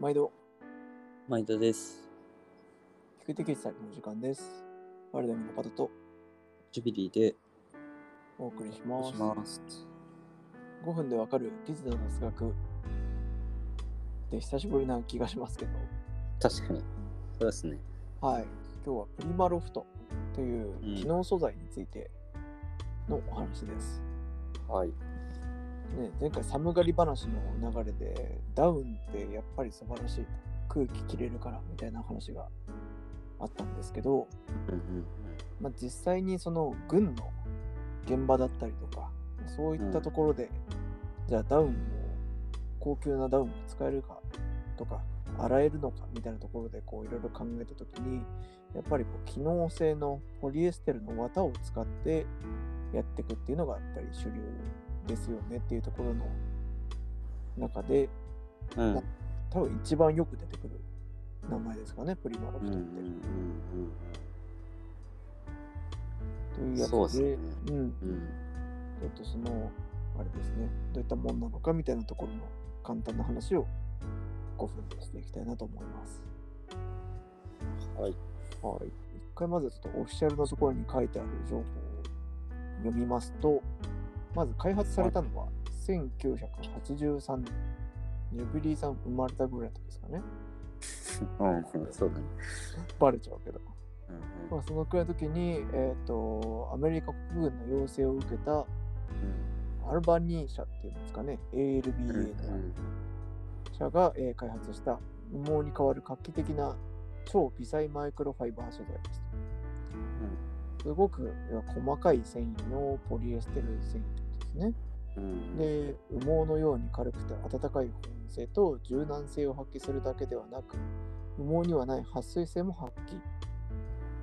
毎度、毎度です。聞く的サイの時間です。ワルダムのパトとジュビリーでお送りしおます。ます。5分でわかる技術の雑学で久しぶりな気がしますけど、確かに。そうですね。はい。今日はプリマロフトといううん機能素材についてのお話です。はい。ね、前回寒がり話の流れでダウンってやっぱり素晴らしいと空気切れるからみたいな話があったんですけど、まあ、実際にその軍の現場だったりとかそういったところで、じゃあダウンを高級なダウンが使えるかとか洗えるのかみたいなところでこういろいろ考えた時にやっぱりこう機能性のポリエステルの綿を使ってやっていくっていうのがやっぱり主流ですよねっていうところの中でうん。うん多分一番よく出てくる名前ですかねプリマロフトって。うんというやつそうですねで、うん、うんうん。ちょっとその、あれですね、どういったもんなのかみたいなところの簡単な話を5分でしていきたいなと思います。はい。はい。一回まずちょっとオフィシャルのところに書いてある情報を読みますと、まず開発されたのは1983年。ジュビリーさん生まれたぐらいの時ですかね。うんうん、そうだね。バレちゃうけど。うんまあ、そのくらいの時に、えっ、と、アメリカ国軍の要請を受けたアルバニー社っていうんですかね、うんうん ALBA の社が、えー開発した羽毛に代わる画期的な超微細マイクロファイバー素材です。すごく細かい繊維のポリエステル繊維ですね。うんうんで、羽毛のように軽くて暖かい保温性と柔軟性を発揮するだけではなく、羽毛にはない撥水性も発揮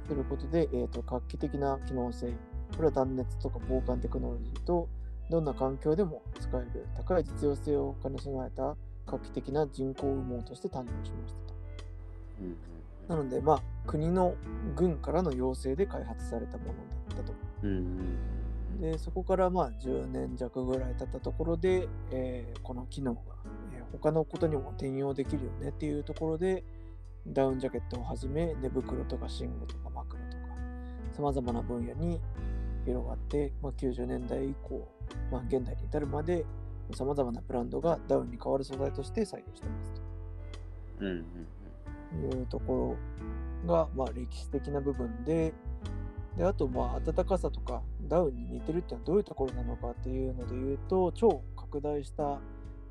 することで、えー、と画期的な機能性、これは断熱とか防寒テクノロジーと、どんな環境でも使える高い実用性を兼ね備えた画期的な人工羽毛として誕生しましたと。うんなので、まあ、国の軍からの要請で開発されたものだったと。で、そこからまあ10年弱ぐらい経ったところで、えーこの機能が、えー他のことにも転用できるよねっていうところで、ダウンジャケットをはじめ、寝袋とか寝具とか枕とか、さまざまな分野に広がって、まあ、90年代以降、まあ、現代に至るまで、さまざまなブランドがダウンに代わる素材として採用してますうんうんというところが、まあ、歴史的な部分で、であと、まあ、暖かさとかダウンに似てるっていうのはどういうところなのかっていうので言うと、超拡大した、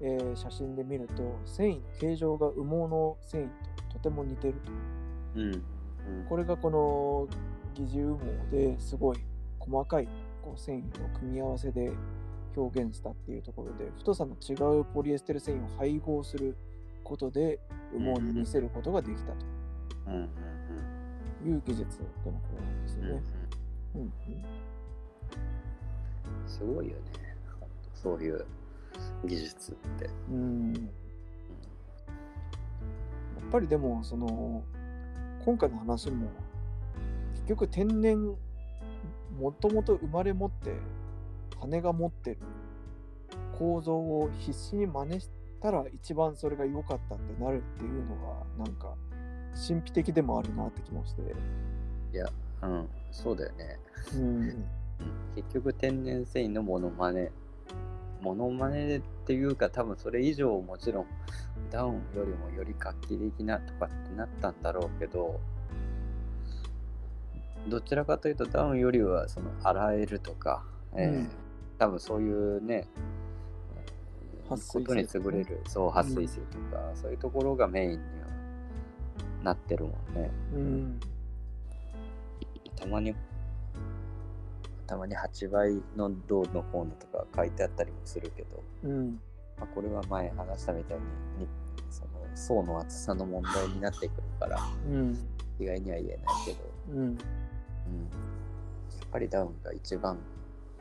えー写真で見ると、繊維の形状が羽毛の繊維ととても似てると。うんうんこれがこの疑似羽毛ですごい細かいこう繊維の組み合わせで表現したっていうところで、太さの違うポリエステル繊維を配合することで羽毛に似せることができたという技術とのことなんですよね。うんうんすごいよね。そういう技術って。うんやっぱりでもその今回の話も結局天然もともと生まれ持って羽が持ってる構造を必死に真似したら一番それが良かったってなるっていうのがなんか神秘的でもあるなって気もして、いや、うん、そうだよね。うん、結局天然繊維のモノマネ。モノマネっていうか多分それ以上もちろんダウンよりもより画期的なとかってなったんだろうけどどちらかというとダウンよりはその洗えるとか、えーうん。多分そういうねことに優れる。そう撥水性とか、そういうところがメインにはなってるもんね。うん。たまにたまに8倍の銅の方のとか書いてあったりもするけど、うん。まあ、これは前話したみたいににその層の厚さの問題になってくるからうん。意外には言えないけど、うん。うん、やっぱりダウンが一番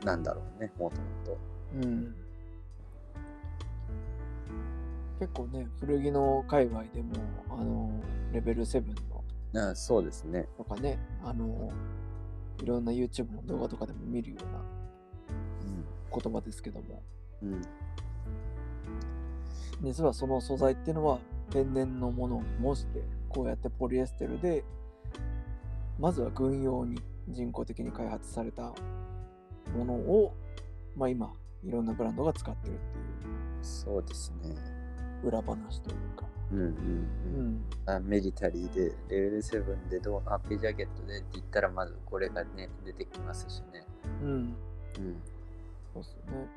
なんだろうねもともと。うん結構ね古着の界隈でもあのレベル7のあそうですね。とかねあのいろんな YouTube の動画とかでも見るような言葉ですけどもうんうん実はその素材っていうのは天然のものを模してこうやってポリエステルでまずは軍用に人工的に開発されたものを、まあ、今いろんなブランドが使ってるっていうそうですね。裏話というか、うんうんううん。ん、あミリタリーで、レベル7でどう、ハッピージャケットでって言ったら、まずこれがね、出てきますしね。うん、うん。そうですよね。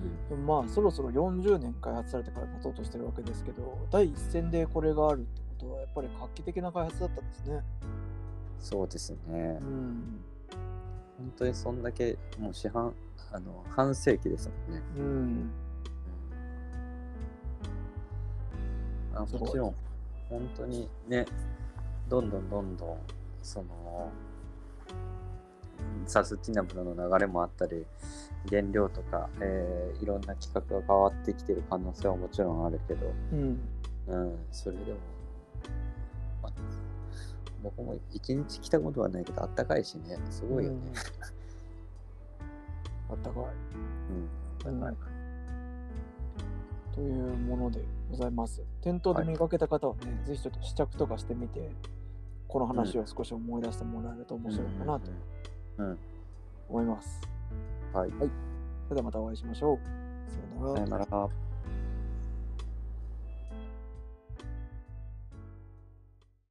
うんでもまあそろそろ40年開発されてから経とうとしてるわけですけど第一線でこれがあるってことはやっぱり画期的な開発だったんですね。そうですねう。ん、本当にそんだけ、もう四半、あの、半世紀ですもんね。うん、あもちろん、本当にね、どんどんどんどん、その、サスティナブルの流れもあったり、原料とか、えーいろんな企画が変わってきてる可能性はもちろんあるけど、うん、うん、それでも、まあ、僕も一日来たことはないけど、あったかいしね、すごいよね。あったかい。うん。うんというものでございます。店頭で見かけた方はね、ぜひちょっと試着とかしてみて、この話を少し思い出してもらえると面白いかなと思います。はい。それではまたお会いしましょう。さよならさよなら。